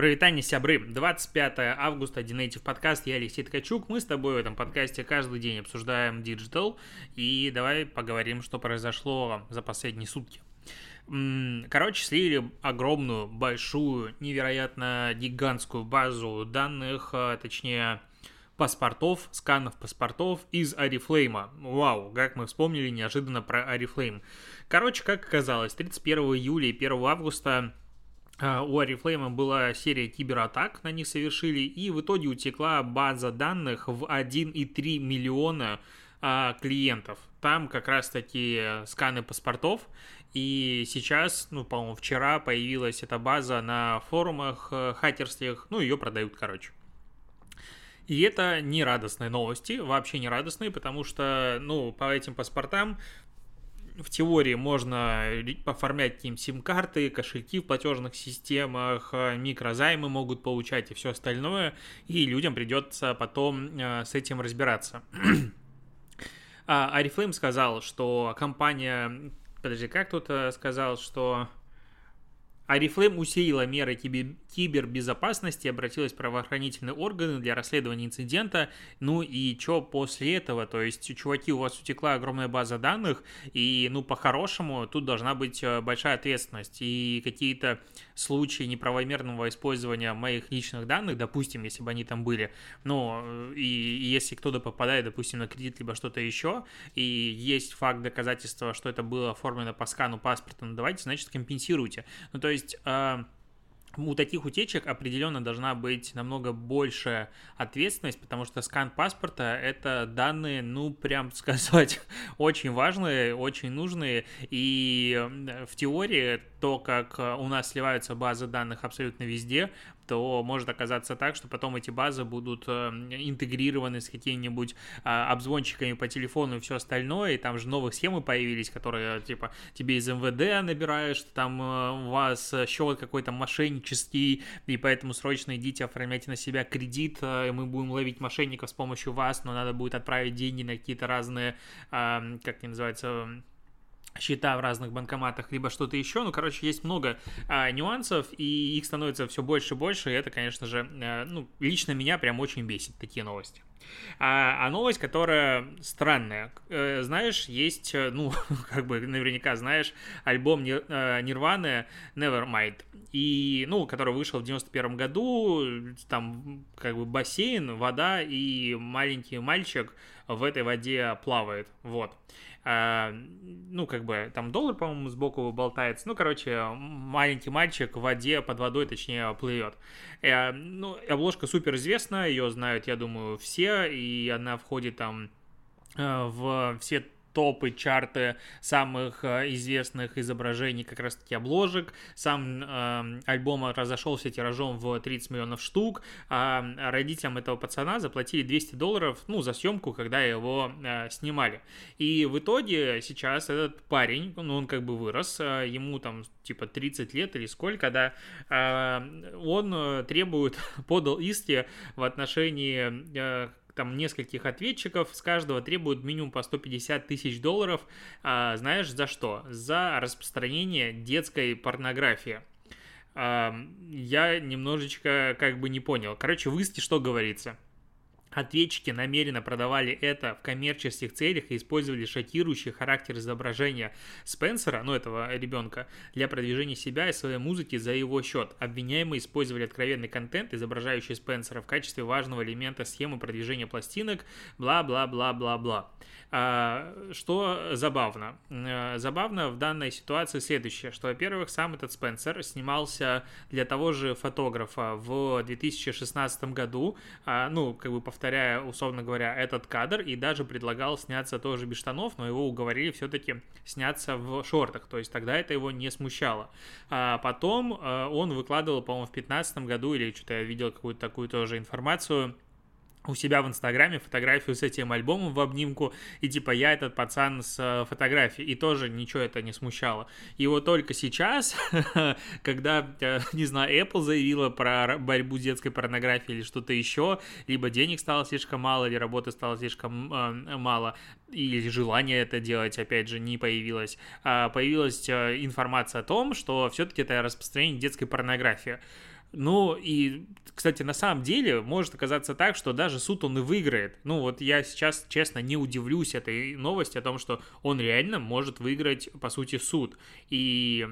Прывітанне, сябры. 25 августа, DNative подкаст, я Алексей Ткачук. Мы с тобой в этом подкасте каждый день обсуждаем digital. И давай поговорим, что произошло за последние сутки. Короче, слили огромную, большую, невероятно гигантскую базу данных, а, точнее, паспортов, сканов паспортов из Oriflame а. Вау, как мы вспомнили неожиданно про Oriflame. Короче, как оказалось, 31 июля и 1 августа у Oriflame была серия кибератак, на них совершили, и в итоге утекла база данных в 1,3 миллиона а, клиентов. Там как раз-таки сканы паспортов, и сейчас, ну, по-моему, вчера появилась эта база на форумах э, хакерских, ну, ее продают, короче. И это не радостные новости, вообще не радостные, потому что, ну, по этим паспортам в теории можно оформлять какие-нибудь сим-карты, кошельки в платежных системах, э, микрозаймы могут получать и все остальное, и людям придется потом э, с этим разбираться. а Арифлейм сказал, что компания... Подожди, как э, сказал, что... Арифлейм усилила меры кибербезопасности, обратилась в правоохранительные органы для расследования инцидента. Ну и что после этого? То есть, чуваки, у вас утекла огромная база данных, и, ну, по-хорошему, тут должна быть э, большая ответственность. И какие-то случаи неправомерного использования моих личных данных, допустим, если бы они там были, ну, и, и если кто-то попадает, допустим, на кредит, либо что-то еще, и есть факт доказательства, что это было оформлено по скану паспорта, ну, давайте, значит, компенсируйте. Ну, то есть, есть а, у таких утечек определенно должна быть намного больше ответственность, потому что скан паспорта — это данные, ну, прям сказать, очень важные, очень нужные, и в теории то, как у нас сливаются базы данных абсолютно везде, то может оказаться так, что потом эти базы будут э, интегрированы с какими-нибудь а, обзвончиками по телефону и все остальное, и там же новые схемы появились, которые, типа, тебе из МВД набираешь, там э, у вас счет какой-то мошеннический, и поэтому срочно идите оформляйте на себя кредит, э, и мы будем ловить мошенников с помощью вас, но надо будет отправить деньги на какие-то разные, как они называются, счета в разных банкоматах, либо что-то еще. Ну, короче, есть много а, нюансов, и их становится все больше и больше, и это, конечно же, а, ну, лично меня прям очень бесит, такие новости. А, а новость, которая странная. Э, знаешь, есть, э, ну, как бы наверняка знаешь, альбом э, Нирваны Nevermind, и, ну, который вышел в 91 году, там, как бы бассейн, вода, и маленький мальчик в этой воде плавает, вот. А, ну, как бы, там доллар, по-моему, сбоку болтается. Ну, короче, маленький мальчик в воде, под водой, точнее, плывет. Э, ну, обложка супер известна, ее знают, я думаю, все, и она входит там э, в все топы, чарты самых э, известных изображений как раз-таки обложек. Сам э, альбом разошелся тиражом в 30 миллионов штук, а родителям этого пацана заплатили 200 долларов, ну, за съемку, когда его э, снимали. И в итоге сейчас этот парень, ну, он как бы вырос, э, ему там типа 30 лет или сколько, да, э, он э, требует, подал иски в отношении э, там нескольких ответчиков, с каждого требуют минимум по 150 тысяч долларов. А, знаешь, за что? За распространение детской порнографии. А, я немножечко как бы не понял. Короче, в что говорится? Ответчики намеренно продавали это в коммерческих целях и использовали шокирующий характер изображения Спенсера, ну этого ребенка, для продвижения себя и своей музыки за его счет. Обвиняемые использовали откровенный контент, изображающий Спенсера в качестве важного элемента схемы продвижения пластинок, бла-бла-бла-бла-бла. А, что забавно? Э, забавно в данной ситуации следующее, что, во-первых, сам этот Спенсер снимался для того же фотографа в 2016 году, а, ну, как бы повторяя, условно говоря, этот кадр, и даже предлагал сняться тоже без штанов, но его уговорили все-таки сняться в шортах, то есть тогда это его не смущало. А потом э, он выкладывал, по-моему, в 2015 году, или что-то я видел какую-то такую тоже информацию, у себя в Инстаграме фотографию с этим альбомом в обнимку, и типа я этот пацан с э, фотографией, и тоже ничего это не смущало. И вот только сейчас, когда, э, не знаю, Apple заявила про борьбу с детской порнографией или что-то еще, либо денег стало слишком мало, или работы стало слишком э, мало, или желание это делать, опять же, не появилось, а появилась информация о том, что все-таки это распространение детской порнографии. Ну, и, кстати, на самом деле может оказаться так, что даже суд он и выиграет. Ну, вот я сейчас, честно, не удивлюсь этой новости о том, что он реально может выиграть, по сути, суд. И,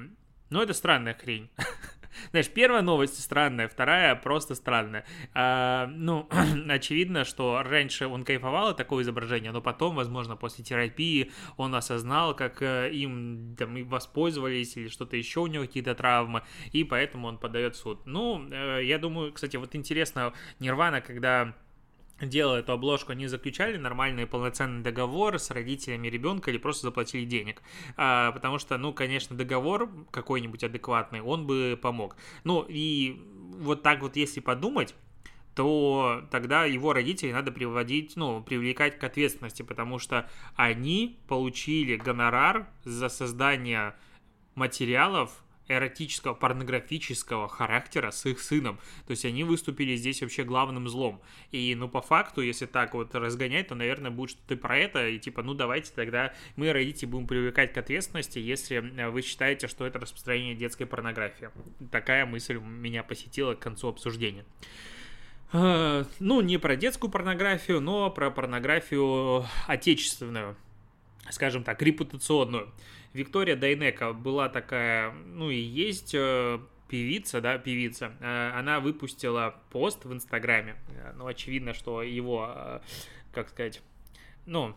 ну, это странная хрень. Знаешь, первая новость странная, вторая просто странная. А, ну, очевидно, что раньше он кайфовал от такого изображения, но потом, возможно, после терапии он осознал, как э, им там воспользовались или что-то еще у него какие-то травмы, и поэтому он подает в суд. Ну, э, я думаю, кстати, вот интересно, Нирвана, когда делая эту обложку, они заключали нормальный полноценный договор с родителями ребенка или просто заплатили денег. А, потому что, ну, конечно, договор какой-нибудь адекватный, он бы помог. Ну, и вот так вот, если подумать, то тогда его родителей надо приводить, ну, привлекать к ответственности, потому что они получили гонорар за создание материалов эротического, порнографического характера с их сыном. То есть они выступили здесь вообще главным злом. И, ну, по факту, если так вот разгонять, то, наверное, будет что-то про это. И типа, ну, давайте тогда мы, родители, будем привлекать к ответственности, если э, вы считаете, что это распространение детской порнографии. Такая мысль меня посетила к концу обсуждения. Э, ну, не про детскую порнографию, но про порнографию отечественную, скажем так, репутационную. Виктория Дайнека была такая, ну и есть э, певица, да, певица, э, она выпустила пост в Инстаграме. Э, ну, очевидно, что его, как сказать, ну,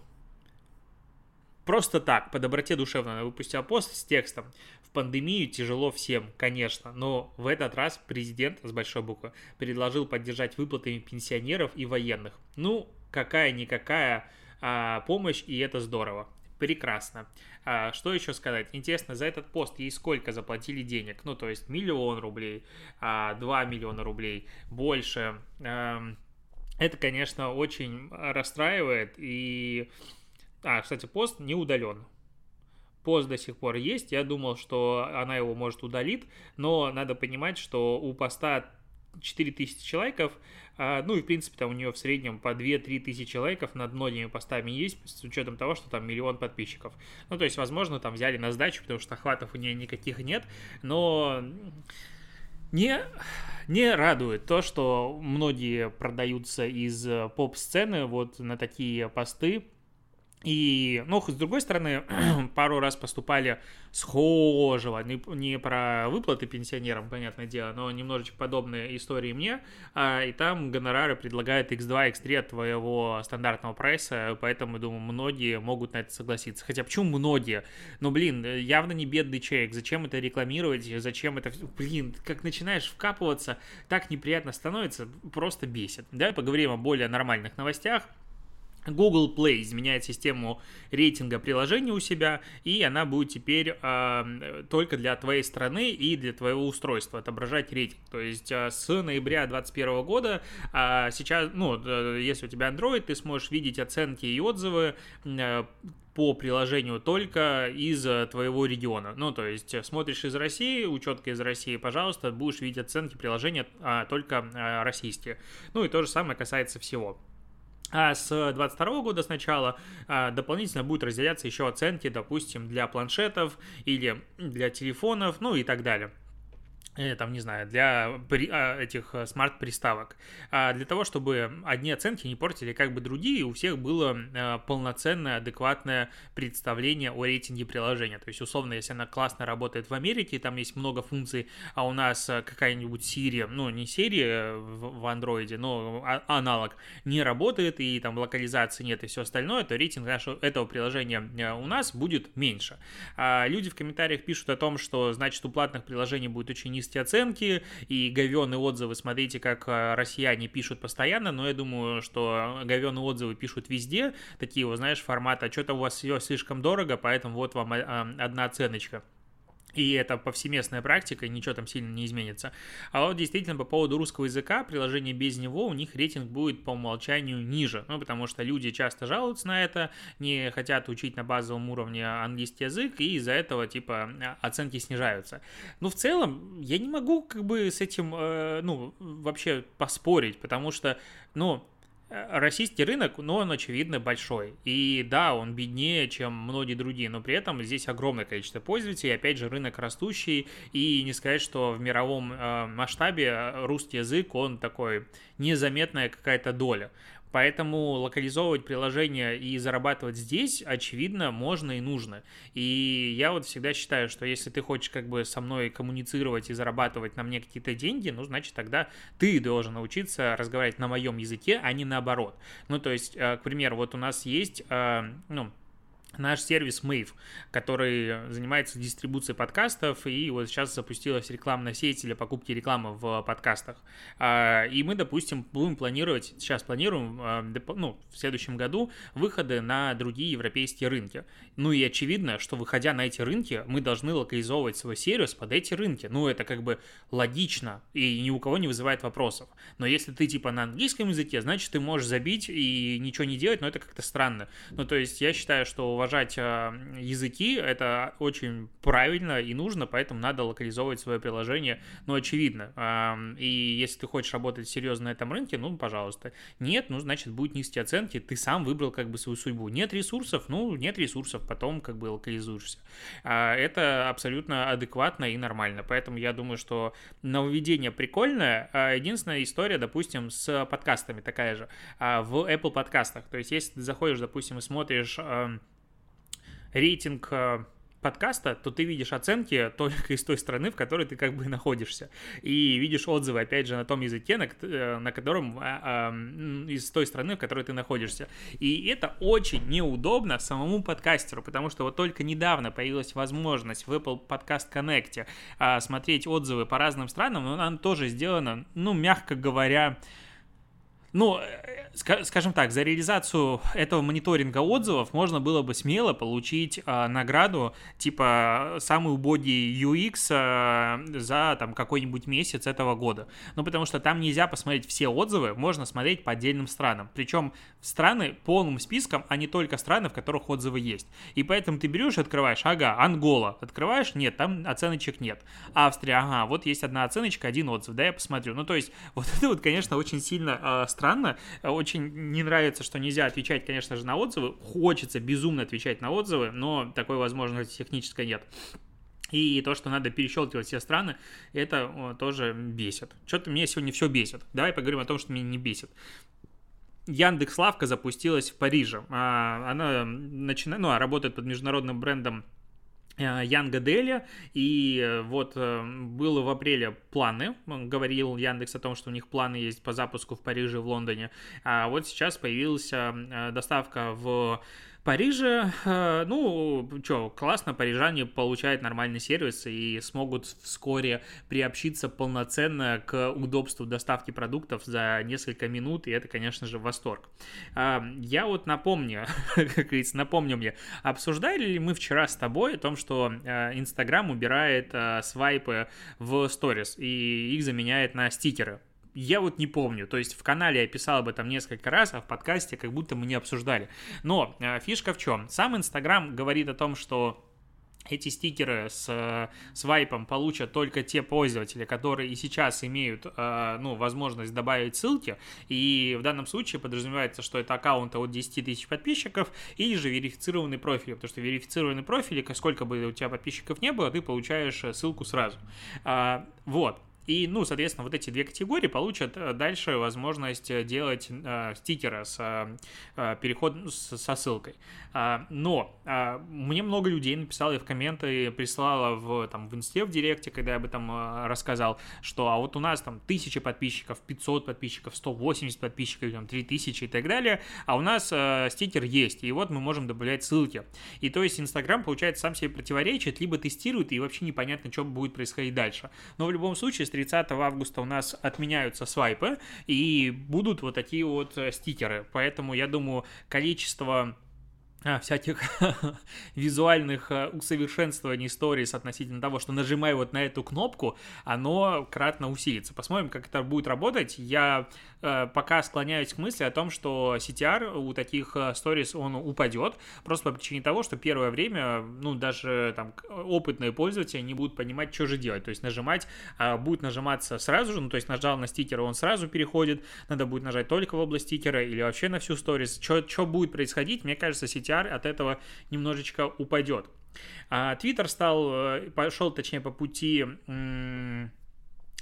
просто так, по доброте душевно она выпустила пост с текстом. В пандемию тяжело всем, конечно, но в этот раз президент с большой буквы предложил поддержать выплатами пенсионеров и военных. Ну, какая-никакая а, помощь, и это здорово. Прекрасно. А, что еще сказать? Интересно, за этот пост ей сколько заплатили денег? Ну, то есть миллион рублей, а, 2 миллиона рублей, больше. А, это, конечно, очень расстраивает. И, а, кстати, пост не удален. Пост до сих пор есть. Я думал, что она его может удалить, но надо понимать, что у поста 4000 человеков, ну и, в принципе, там у нее в среднем по 2-3 тысячи лайков над многими постами есть, с учетом того, что там миллион подписчиков. Ну, то есть, возможно, там взяли на сдачу, потому что охватов у нее никаких нет, но не, не радует то, что многие продаются из поп-сцены вот на такие посты, и, ну, с другой стороны, пару раз поступали схожего, не, не про выплаты пенсионерам, понятное дело, но немножечко подобные истории мне, а, и там гонорары предлагают x2, x3 от твоего стандартного прайса, поэтому, думаю, многие могут на это согласиться. Хотя почему многие? Ну, блин, явно не бедный человек, зачем это рекламировать, зачем это... Блин, как начинаешь вкапываться, так неприятно становится, просто бесит. Давай поговорим о более нормальных новостях. Google Play изменяет систему рейтинга приложений у себя, и она будет теперь э, только для твоей страны и для твоего устройства отображать рейтинг. То есть э, с ноября 2021 года э, сейчас, ну, э, если у тебя Android, ты сможешь видеть оценки и отзывы э, по приложению только из твоего региона. Ну, то есть смотришь из России, учетка из России, пожалуйста, будешь видеть оценки приложения а, только а, российские. Ну и то же самое касается всего. А с 2022 года сначала а, дополнительно будут разделяться еще оценки, допустим, для планшетов или для телефонов, ну и так далее. Э, там, не знаю, для а, этих э, смарт-приставок. А для того, чтобы одни оценки не портили как бы другие, у всех было а, полноценное, адекватное представление о рейтинге приложения. То есть, условно, если она классно работает в Америке, там есть много функций, а у нас какая-нибудь Siri, ну, не Siri в, Android, но а, аналог, не работает, и там локализации нет и все остальное, то рейтинг нашего, этого приложения у нас будет меньше. Люди в комментариях пишут о том, что, значит, у платных приложений будет очень низкие оценки и говеные отзывы. Смотрите, как а, россияне пишут постоянно, но я думаю, что говеные отзывы пишут везде. Такие, вот, знаешь, формата, а что-то у вас все слишком дорого, поэтому вот вам а, одна оценочка и это повсеместная практика, ничего там сильно не изменится. А вот действительно по поводу русского языка, приложение без него, у них рейтинг будет по умолчанию ниже, ну, потому что люди часто жалуются на это, не хотят учить на базовом уровне английский язык, и из-за этого, типа, оценки снижаются. Но в целом я не могу, как бы, с этим, э, ну, вообще поспорить, потому что, ну, российский рынок, но он, очевидно, большой. И да, он беднее, чем многие другие, но при этом здесь огромное количество пользователей. Опять же, рынок растущий. И не сказать, что в мировом э, масштабе русский язык, он такой незаметная какая-то доля. Поэтому локализовывать приложение и зарабатывать здесь, очевидно, можно и нужно. И я вот всегда считаю, что если ты хочешь как бы со мной коммуницировать и зарабатывать на мне какие-то деньги, ну, значит, тогда ты должен научиться разговаривать на моем языке, а не наоборот. Ну, то есть, э, к примеру, вот у нас есть, э, ну, наш сервис Mave, который занимается дистрибуцией подкастов, и вот сейчас запустилась рекламная сеть для покупки рекламы в подкастах. А, и мы, допустим, будем планировать, сейчас планируем, а, ну, в следующем году выходы на другие европейские рынки. Ну и очевидно, что выходя на эти рынки, мы должны локализовывать свой сервис под эти рынки. Ну, это как бы логично и ни у кого не вызывает вопросов. Но если ты типа на английском языке, значит, ты можешь забить и ничего не делать, но это как-то странно. Ну, то есть я считаю, что уважать э, языки, это очень правильно и нужно, поэтому надо локализовывать свое приложение, ну, очевидно. И если ты хочешь работать серьезно на этом рынке, ну, пожалуйста. Нет, ну, значит, будут низкие оценки, ты сам выбрал как бы свою судьбу. Нет ресурсов, ну, нет ресурсов, потом как бы локализуешься. А, это абсолютно адекватно и нормально, поэтому я думаю, что нововведение прикольное. А единственная история, допустим, с подкастами такая же. В Apple подкастах, то есть если ты заходишь, допустим, и смотришь рейтинг э, подкаста, то ты видишь оценки только из той страны, в которой ты как бы находишься. И видишь отзывы, опять же, на том языке, на, э, на котором а, а, из той страны, в которой ты находишься. И это очень неудобно самому подкастеру, потому что вот только недавно появилась возможность в Apple Podcast Connect а, смотреть отзывы по разным странам, но она тоже сделана, ну, мягко говоря, ну, э, скажем так, за реализацию этого мониторинга отзывов можно было бы смело получить э, награду типа самый убогий UX э, за там какой-нибудь месяц этого года. Ну, потому что там нельзя посмотреть все отзывы, можно смотреть по отдельным странам. Причем страны полным списком, а не только страны, в которых отзывы есть. И поэтому ты берешь открываешь, ага, Ангола, открываешь, нет, там оценочек нет. Австрия, ага, вот есть одна оценочка, один отзыв, да, я посмотрю. Ну, то есть, вот это вот, конечно, очень сильно э, странно. Очень не нравится, что нельзя отвечать, конечно же, на отзывы. Хочется безумно отвечать на отзывы, но такой возможности технической нет. И то, что надо перещелкивать все страны, это тоже бесит. Что-то меня сегодня все бесит. Давай поговорим о том, что меня не бесит. Яндекс Лавка запустилась в Париже. А, она начинает, ну, работает под международным брендом Э, Янга Дели, и э, вот э, было в апреле планы, говорил Яндекс о том, что у них планы есть по запуску в Париже, в Лондоне, а вот сейчас появилась доставка в Париже, э, ну, что, классно, парижане получают нормальный сервис и смогут вскоре приобщиться полноценно к удобству доставки продуктов за несколько минут, и это, конечно же, восторг. А, я вот напомню, как говорится, напомню мне, обсуждали ли мы вчера с тобой о том, что э, Инстаграм убирает э, свайпы в сторис и их заменяет на стикеры? Я вот не помню. То есть в канале я писал об этом несколько раз, а в подкасте как будто мы не обсуждали. Но э, фишка в чем? Сам Инстаграм говорит о том, что эти стикеры с э, свайпом получат только те пользователи, которые и сейчас имеют э, ну, возможность добавить ссылки. И в данном случае подразумевается, что это аккаунты от 10 тысяч подписчиков или же верифицированный профиль. Потому что верифицированный профиль, сколько бы у тебя подписчиков не было, ты получаешь э, ссылку сразу. А, вот. И, ну, соответственно, вот эти две категории получат э, дальше возможность э, делать э, стикеры с э, переходом с, со ссылкой. А, но а, мне много людей написало в комменты, прислало в, там, в инсте, в директе, когда я об этом рассказал, что а вот у нас там тысячи подписчиков, 500 подписчиков, 180 подписчиков, там, 3000 и так далее, а у нас а, стикер есть, и вот мы можем добавлять ссылки. И то есть Инстаграм, получается, сам себе противоречит, либо тестирует, и вообще непонятно, что будет происходить дальше. Но в любом случае, 30 августа у нас отменяются свайпы, и будут вот такие вот стикеры. Поэтому я думаю, количество а, всяких визуальных а, усовершенствований сторис относительно того, что нажимая вот на эту кнопку, оно кратно усилится. Посмотрим, как это будет работать. Я э, пока склоняюсь к мысли о том, что CTR у таких сторис он упадет, просто по причине того, что первое время, ну, даже там опытные пользователи не будут понимать, что же делать. То есть нажимать, э, будет нажиматься сразу же, ну, то есть нажал на стикер, он сразу переходит, надо будет нажать только в область стикера или вообще на всю сторис. Что будет происходить, мне кажется, CTR от этого немножечко упадет. А Twitter стал, э, пошел, точнее, по пути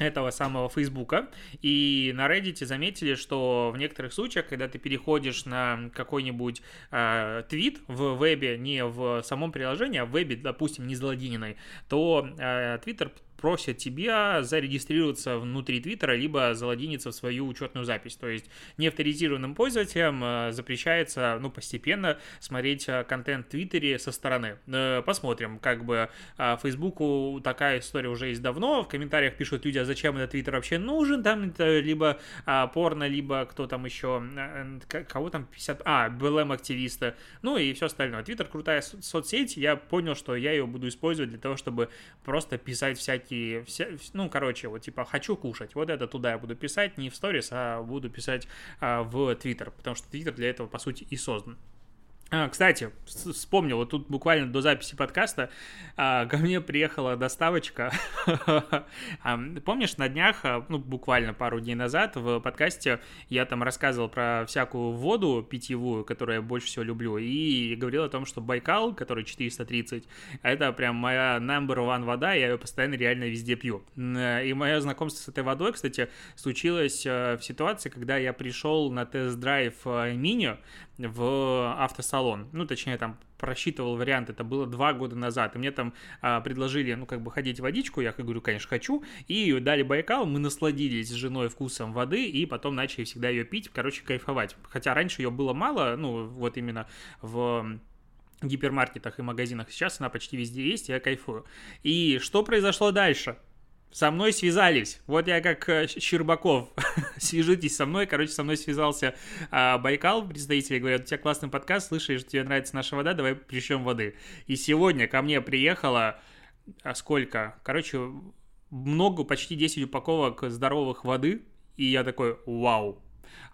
этого самого Фейсбука. И на Reddit заметили, что в некоторых случаях, когда ты переходишь на какой-нибудь э, твит в вебе, не в самом приложении, а в вебе, допустим, не залогиненной, то э, Twitter просят тебя зарегистрироваться внутри Твиттера, либо залогиниться в свою учетную запись. То есть неавторизированным пользователям э, запрещается, ну, постепенно смотреть э, контент в Твиттере со стороны. Э, посмотрим, как бы Фейсбуку такая история уже есть давно. В комментариях пишут люди, а зачем этот Твиттер вообще нужен? Там это либо порно, либо кто там еще, кого там 50... А, BLM-активисты. Ну и все остальное. Твиттер крутая соцсеть. Я понял, что я ее буду использовать для того, чтобы просто писать всякие всякие, вся, ну, короче, вот типа хочу кушать, вот это туда я буду писать не в сторис, а буду писать а, в Твиттер, потому что Твиттер для этого, по сути, и создан. А, кстати, вспомнил, вот тут буквально до записи подкаста а, ко мне приехала доставочка. помнишь, на днях, а, ну, буквально пару дней назад в подкасте я там рассказывал про всякую воду питьевую, которую я больше всего люблю, и говорил о том, что Байкал, который 430, это прям моя number one вода, я ее постоянно реально везде пью. И мое знакомство с этой водой, кстати, случилось э, в ситуации, когда я пришел на тест-драйв э, мини, в автосалон. Ну, точнее, там просчитывал вариант, это было два года назад, и мне там а, предложили, ну, как бы ходить водичку, я говорю, конечно, хочу, и дали Байкал, мы насладились женой вкусом воды, и потом начали всегда ее пить, короче, кайфовать. Хотя раньше ее было мало, ну, вот именно в гипермаркетах и магазинах, сейчас она почти везде есть, я кайфую. И что произошло дальше? Со мной связались. Вот я как э, Щербаков. Свяжитесь со мной. Короче, со мной связался а, Байкал. Представители говорят, у тебя классный подкаст, слышишь, тебе нравится наша вода, давай пришлем воды. И сегодня ко мне приехало... А сколько? Короче, много, почти 10 упаковок здоровых воды. И я такой, вау,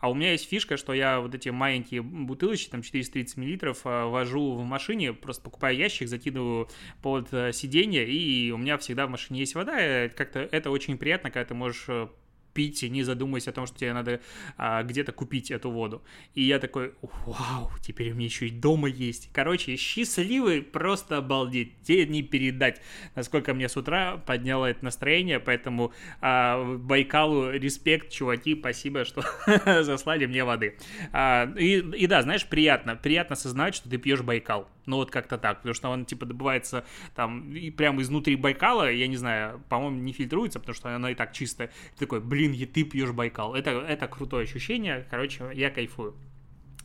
а у меня есть фишка, что я вот эти маленькие бутылочки, там 430 миллилитров, э, вожу в машине, просто покупаю ящик, закидываю под э, сиденье, и у меня всегда в машине есть вода. Э, как-то это очень приятно, когда ты можешь пить, не задумываясь о том, что тебе надо а, где-то купить эту воду. И я такой, вау, теперь у меня еще и дома есть. Короче, счастливый, просто обалдеть. Тебе не передать, насколько мне с утра подняло это настроение, поэтому а, Байкалу респект, чуваки, спасибо, что заслали мне воды. А, и, и да, знаешь, приятно, приятно осознать, что ты пьешь Байкал. Ну вот как-то так, потому что он типа добывается там и прямо изнутри Байкала, я не знаю, по-моему, не фильтруется, потому что она и так чистая. Ты такой, блин, ты пьешь Байкал. Это, это крутое ощущение, короче, я кайфую.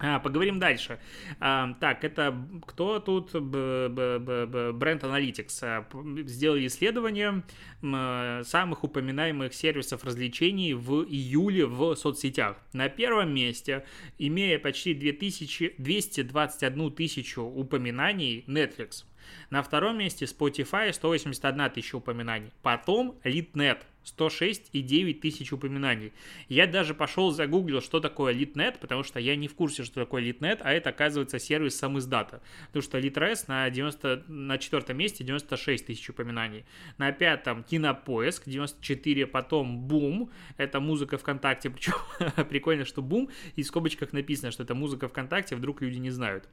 А, поговорим дальше. А, так, это кто тут? Бренд Analytics а, сделали исследование самых упоминаемых сервисов развлечений в июле в соцсетях. На первом месте, имея почти 2000, 221 тысячу упоминаний, Netflix. На втором месте Spotify 181 тысяча упоминаний. Потом LeadNet 106,9 тысяч упоминаний. Я даже пошел загуглил, что такое LeadNet, потому что я не в курсе, что такое LeadNet, а это, оказывается, сервис сам издата. Потому что LeadRes на, 90, на четвертом месте 96 тысяч упоминаний. На пятом Кинопоиск 94, потом Boom, это музыка ВКонтакте, причем прикольно, что Boom, и в скобочках написано, что это музыка ВКонтакте, вдруг люди не знают.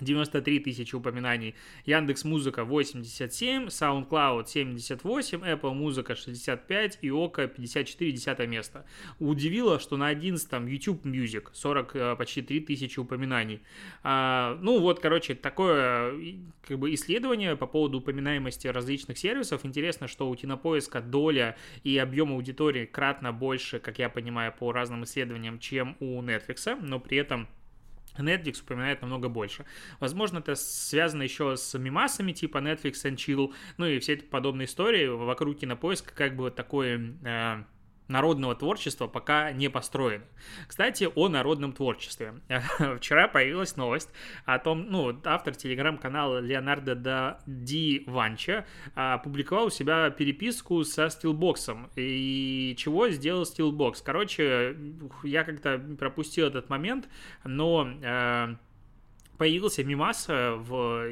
93 тысячи упоминаний, Яндекс Музыка 87, SoundCloud 78, Apple Музыка 65 и Ока 54 десятое место. Удивило, что на 11 YouTube Music 40 э, почти 3 тысячи упоминаний. А, ну вот, короче, такое как бы исследование по поводу упоминаемости различных сервисов. Интересно, что у Кинопоиска доля и объем аудитории кратно больше, как я понимаю, по разным исследованиям, чем у Netflix, но при этом Netflix упоминает намного больше. Возможно, это связано еще с мимасами типа Netflix and Chill, ну и все эти подобные истории вокруг кинопоиска, как бы вот такой э, народного творчества пока не построено. Кстати, о народном творчестве. Вчера появилась новость о том, ну, автор телеграм-канала Леонардо да Ди Ванча опубликовал у себя переписку со Steelbox. И чего сделал Steelbox? Короче, я как-то пропустил этот момент, но э, появился мимас э, в,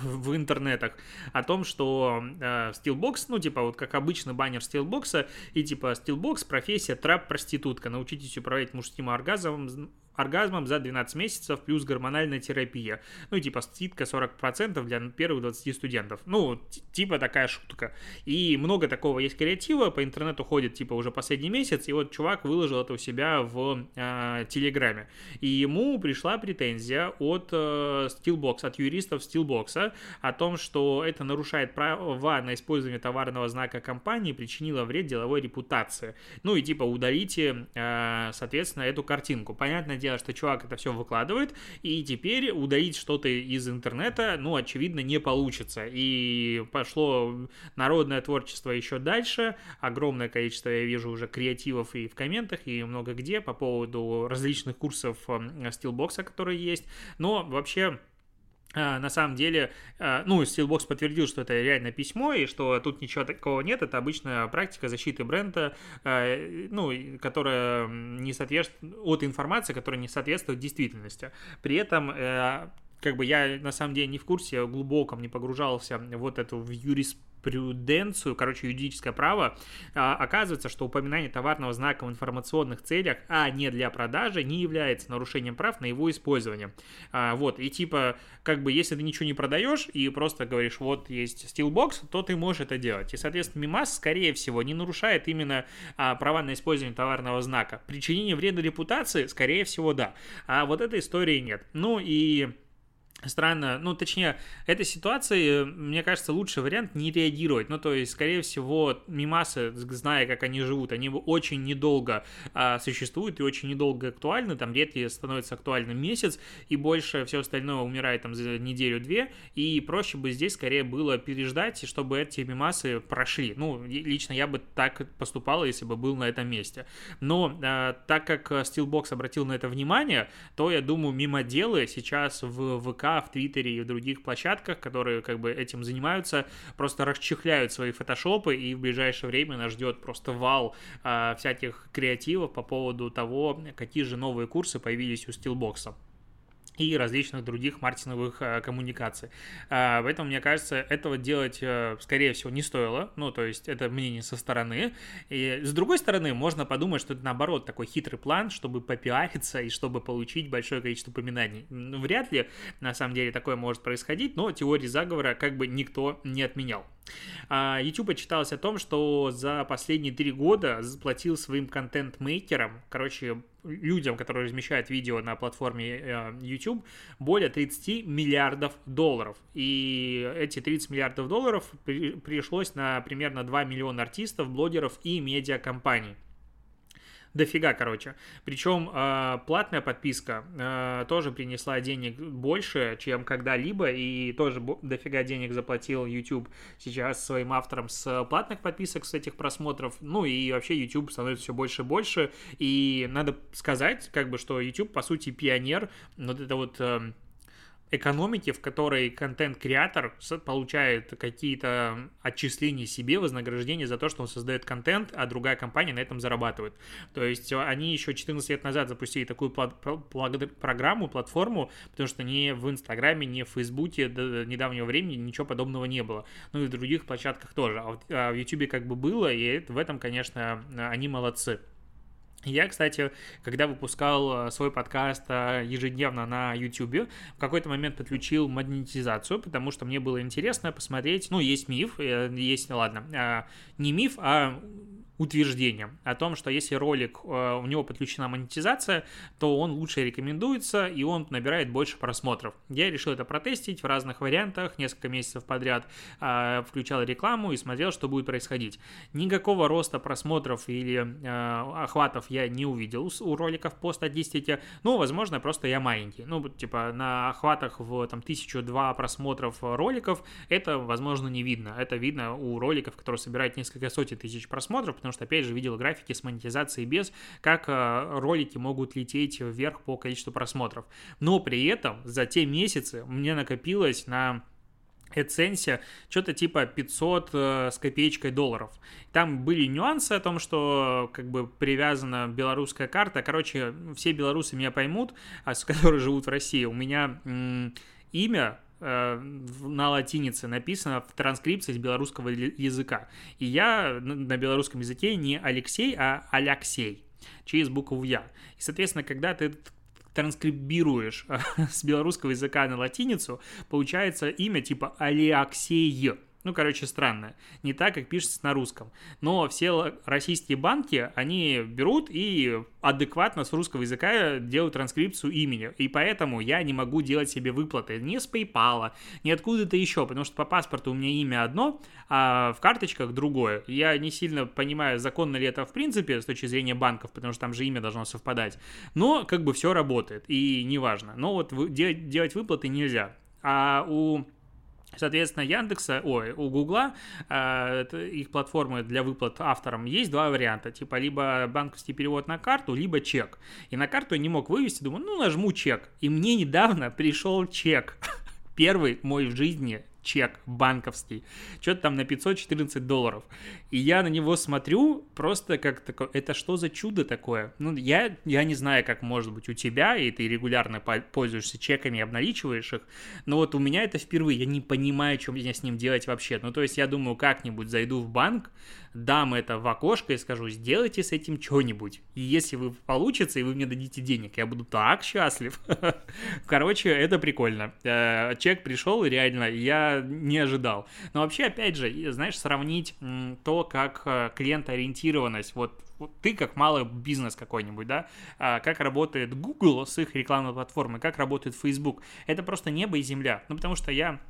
в интернетах о том, что э, Steelbox, ну, типа, вот как обычный баннер Steelbox, и типа Steelbox профессия трап-проститутка. Научитесь управлять мужским оргазмом, оргазмом за 12 месяцев плюс гормональная терапия. Ну, типа, скидка 40% для первых 20 студентов. Ну, типа такая шутка. И много такого есть креатива, по интернету ходит, типа, уже последний месяц, и вот чувак выложил это у себя в э, Телеграме. И ему пришла претензия от э, Steelbox, от юристов Steelbox о том, что это нарушает права на использование товарного знака компании, причинило вред деловой репутации. Ну, и типа, удалите, э, соответственно, эту картинку. Понятное дело, что чувак это все выкладывает, и теперь удалить что-то из интернета, ну, очевидно, не получится. И пошло народное творчество еще дальше, огромное количество, я вижу, уже креативов и в комментах, и много где по поводу различных курсов стилбокса, которые есть. Но вообще на самом деле, а, ну, Steelbox подтвердил, что это реально письмо, и что тут ничего такого нет, это обычная практика защиты бренда, а, ну, которая не соответствует, от информации, которая не соответствует действительности. При этом э, как бы я на самом деле не в курсе, глубоком не погружался вот эту в юриспруденцию короче, юридическое право, а, оказывается, что упоминание товарного знака в информационных целях, а не для продажи, не является нарушением прав на его использование. А, вот, и типа, как бы, если ты ничего не продаешь и просто говоришь, вот есть Steelbox, то ты можешь это делать. И, соответственно, Мимас, скорее всего, не нарушает именно а, права на использование товарного знака. Причинение вреда репутации, скорее всего, да. А вот этой истории нет. Ну и странно, ну, точнее, этой ситуации, мне кажется, лучший вариант не реагировать. Ну, то есть, скорее всего, мимасы, зная, как они живут, они очень недолго а, существуют и очень недолго актуальны, там, редко становится актуальным месяц, и больше все остальное умирает там за неделю-две, и проще бы здесь скорее было переждать, чтобы эти мимасы прошли. Ну, лично я бы так поступал, если бы был на этом месте. Но а, так как Steelbox обратил на это внимание, то, я думаю, мимоделы сейчас в ВК в Твиттере и в других площадках, которые как бы этим занимаются, просто расчехляют свои фотошопы, и в ближайшее время нас ждет просто вал а, всяких креативов по поводу того, какие же новые курсы появились у Steelbox и различных других маркетинговых э, коммуникаций. Э, поэтому, мне кажется, этого делать, э, скорее всего, не стоило. Ну, то есть, это мнение со стороны. И с другой стороны, можно подумать, что это, наоборот, такой хитрый план, чтобы попиариться и чтобы получить большое количество упоминаний. Ну, вряд ли, на самом деле, такое может происходить, но теории заговора как бы никто не отменял. А, YouTube отчиталось о том, что за последние три года заплатил своим контент-мейкерам, короче, людям, которые размещают видео на платформе э, YouTube, более 30 миллиардов долларов. И эти 30 миллиардов долларов пришлось на примерно 2 миллиона артистов, блогеров и медиакомпаний дофига, короче. Причем э, платная подписка э, тоже принесла денег больше, чем когда-либо, и тоже дофига денег заплатил YouTube сейчас своим авторам с платных подписок, с этих просмотров. Ну и вообще YouTube становится все больше и больше, и надо сказать, как бы, что YouTube, по сути, пионер, вот это вот... Э, экономики, в которой контент-креатор получает какие-то отчисления себе, вознаграждение за то, что он создает контент, а другая компания на этом зарабатывает. То есть они еще 14 лет назад запустили такую программу, платформу, потому что ни в Инстаграме, ни в Фейсбуке до недавнего времени ничего подобного не было. Ну и в других площадках тоже. А в Ютубе как бы было, и в этом, конечно, они молодцы. Я, кстати, когда выпускал э, свой подкаст э, ежедневно на YouTube, в какой-то момент подключил монетизацию, потому что мне было интересно посмотреть, ну, есть миф, э, есть, ладно, не миф, а утверждением о том, что если ролик, э, у него подключена монетизация, то он лучше рекомендуется и он набирает больше просмотров. Я решил это протестить в разных вариантах, несколько месяцев подряд э, включал рекламу и смотрел, что будет происходить. Никакого роста просмотров или э, охватов я не увидел у роликов по статистике, ну, возможно, просто я маленький. Ну, типа на охватах в там тысячу-два просмотров роликов это, возможно, не видно. Это видно у роликов, которые собирают несколько сотен тысяч просмотров, потому что, опять же, видел графики с монетизацией без, как э, ролики могут лететь вверх по количеству просмотров. Но при этом за те месяцы мне накопилось на AdSense что-то типа 500 э, с копеечкой долларов. Там были нюансы о том, что как бы привязана белорусская карта. Короче, все белорусы меня поймут, а с которые живут в России. У меня имя на латинице написано в транскрипции с белорусского языка. И я на белорусском языке не Алексей, а Алексей через букву Я. И, соответственно, когда ты транскрибируешь с белорусского языка на латиницу, получается имя типа Алексей. Ну, короче, странно. Не так, как пишется на русском. Но все российские банки, они берут и адекватно с русского языка делают транскрипцию имени. И поэтому я не могу делать себе выплаты ни с PayPal, ни откуда-то еще, потому что по паспорту у меня имя одно, а в карточках другое. Я не сильно понимаю, законно ли это в принципе с точки зрения банков, потому что там же имя должно совпадать. Но как бы все работает, и неважно. Но вот делать, делать выплаты нельзя. А у Соответственно, Яндекса, ой, у Гугла, э, их платформы для выплат авторам, есть два варианта. Типа, либо банковский перевод на карту, либо чек. И на карту я не мог вывести, думаю, ну, нажму чек. И мне недавно пришел чек. Первый мой в жизни чек банковский, что-то там на 514 долларов. И я на него смотрю просто как такое, это что за чудо такое? Ну, я, я не знаю, как может быть у тебя, и ты регулярно пользуешься чеками обналичиваешь их, но вот у меня это впервые, я не понимаю, что мне с ним делать вообще. Ну, то есть я думаю, как-нибудь зайду в банк, дам это в окошко и скажу, сделайте с этим что-нибудь. И если вы получится, и вы мне дадите денег, я буду так счастлив. Короче, это прикольно. Э, чек пришел, реально, я не ожидал. Но вообще, опять же, знаешь, сравнить то, как э, клиентоориентированность, вот ты как малый бизнес какой-нибудь, да, а, как работает Google с их рекламной платформой, как работает Facebook, это просто небо и земля. Ну, потому что я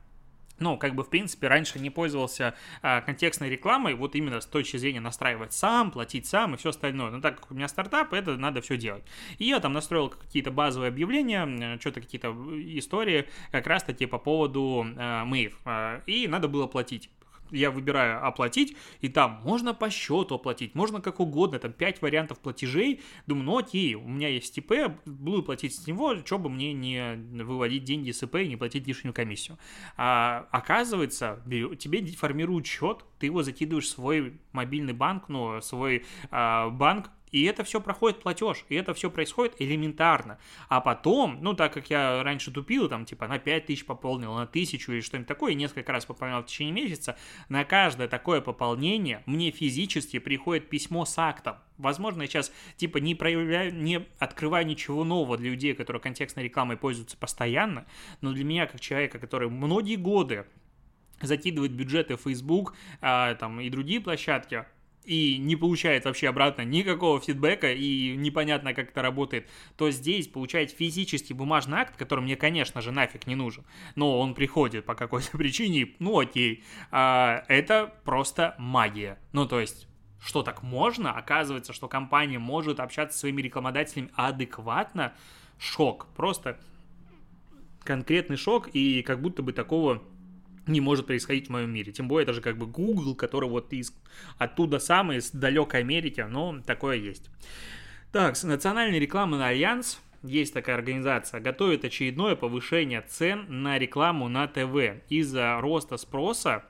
ну, как бы, в принципе, раньше не пользовался а, контекстной рекламой, вот именно с точки зрения настраивать сам, платить сам и все остальное. Но так как у меня стартап, это надо все делать. И я там настроил какие-то базовые объявления, что-то какие-то истории как раз-таки по поводу а, Мэйв. А, и надо было платить я выбираю оплатить, и там можно по счету оплатить, можно как угодно, там 5 вариантов платежей. Думаю, ну окей, у меня есть ИП, буду платить с него, что бы мне не выводить деньги с ИП и не платить лишнюю комиссию. А, оказывается, тебе формируют счет, ты его закидываешь в свой мобильный банк, ну, свой а, банк, и это все проходит платеж, и это все происходит элементарно. А потом, ну, так как я раньше тупил, там, типа, на 5 тысяч пополнил, на тысячу или что-нибудь такое, и несколько раз пополнял в течение месяца, на каждое такое пополнение мне физически приходит письмо с актом. Возможно, я сейчас, типа, не проявляю, не открываю ничего нового для людей, которые контекстной рекламой пользуются постоянно, но для меня, как человека, который многие годы закидывает бюджеты Facebook а, там, и другие площадки, и не получает вообще обратно никакого фидбэка, и непонятно, как это работает, то здесь получает физический бумажный акт, который мне, конечно же, нафиг не нужен, но он приходит по какой-то причине, ну окей, а, это просто магия. Ну, то есть, что так можно? Оказывается, что компания может общаться со своими рекламодателями адекватно. Шок, просто конкретный шок, и как будто бы такого не может происходить в моем мире. Тем более, это же как бы Google, который вот из оттуда сам, из далекой Америки, но такое есть. Так, национальный рекламный альянс, есть такая организация, готовит очередное повышение цен на рекламу на ТВ из-за роста спроса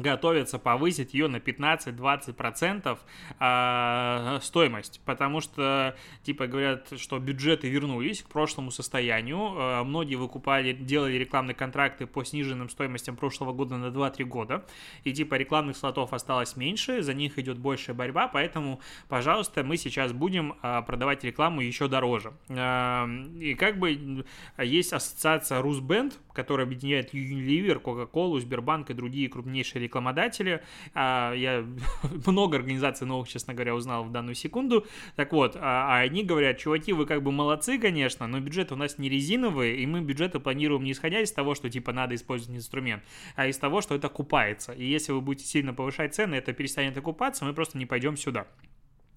готовятся повысить ее на 15-20% а, стоимость, потому что, типа, говорят, что бюджеты вернулись к прошлому состоянию, а, многие выкупали, делали рекламные контракты по сниженным стоимостям прошлого года на 2-3 года, и, типа, рекламных слотов осталось меньше, за них идет большая борьба, поэтому, пожалуйста, мы сейчас будем а, продавать рекламу еще дороже. И как бы есть ассоциация Русбенд, которая объединяет Unilever, Coca-Cola, Сбербанк и другие крупнейшие рекламодатели. А, я много организаций новых, честно говоря, узнал в данную секунду. Так вот, а, а они говорят, чуваки, вы как бы молодцы, конечно, но бюджет у нас не резиновый, и мы бюджеты планируем не исходя из того, что типа надо использовать инструмент, а из того, что это окупается. И если вы будете сильно повышать цены, это перестанет окупаться, мы просто не пойдем сюда.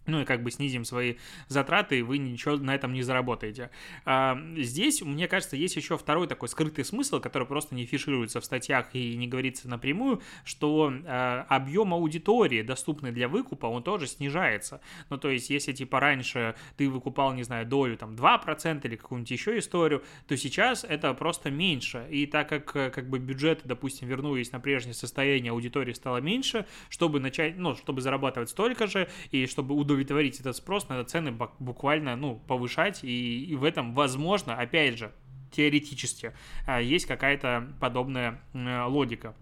Ну и как бы снизим свои затраты, и вы ничего на этом не заработаете. А, здесь, мне кажется, есть еще второй такой скрытый смысл, который просто не фишируется в статьях и не говорится напрямую, что а, объем аудитории, доступный для выкупа, он тоже снижается. Ну, то есть, если типа раньше ты выкупал, не знаю, долю там 2% или какую-нибудь еще историю, то сейчас это просто меньше. И так как как бы бюджеты, допустим, вернулись на прежнее состояние, аудитории стало меньше, чтобы начать, ну, чтобы зарабатывать столько же, и чтобы удовлетворить удовлетворить этот спрос, надо цены буквально, ну, повышать, и, и в этом, возможно, опять же, теоретически, а, есть какая-то подобная логика.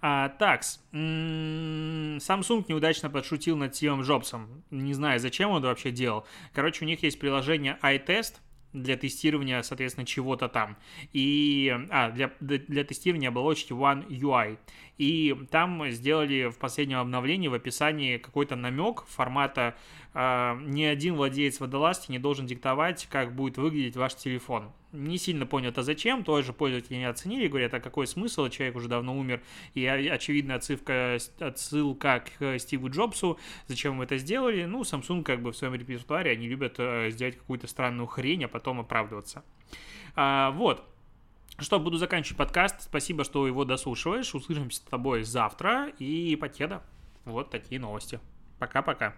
А, такс. Samsung неудачно подшутил над Стивом Джобсом. Не знаю, зачем он это вообще делал. Короче, у них есть приложение iTest, для тестирования, соответственно, чего-то там. И, а, для, для тестирования оболочки One UI. И там сделали в последнем обновлении в описании какой-то намек формата э, «Ни один владелец водолазки не должен диктовать, как будет выглядеть ваш телефон». Не сильно понял это зачем, тоже пользователи не оценили, говорят, а какой смысл, человек уже давно умер, и очевидная отсылка, отсылка к Стиву Джобсу, зачем вы это сделали? Ну, Samsung как бы в своем репертуаре, они любят э, сделать какую-то странную хрень, а потом оправдываться. А, вот, что, буду заканчивать подкаст. Спасибо, что его дослушиваешь. Услышимся с тобой завтра. И покеда. Вот такие новости. Пока-пока.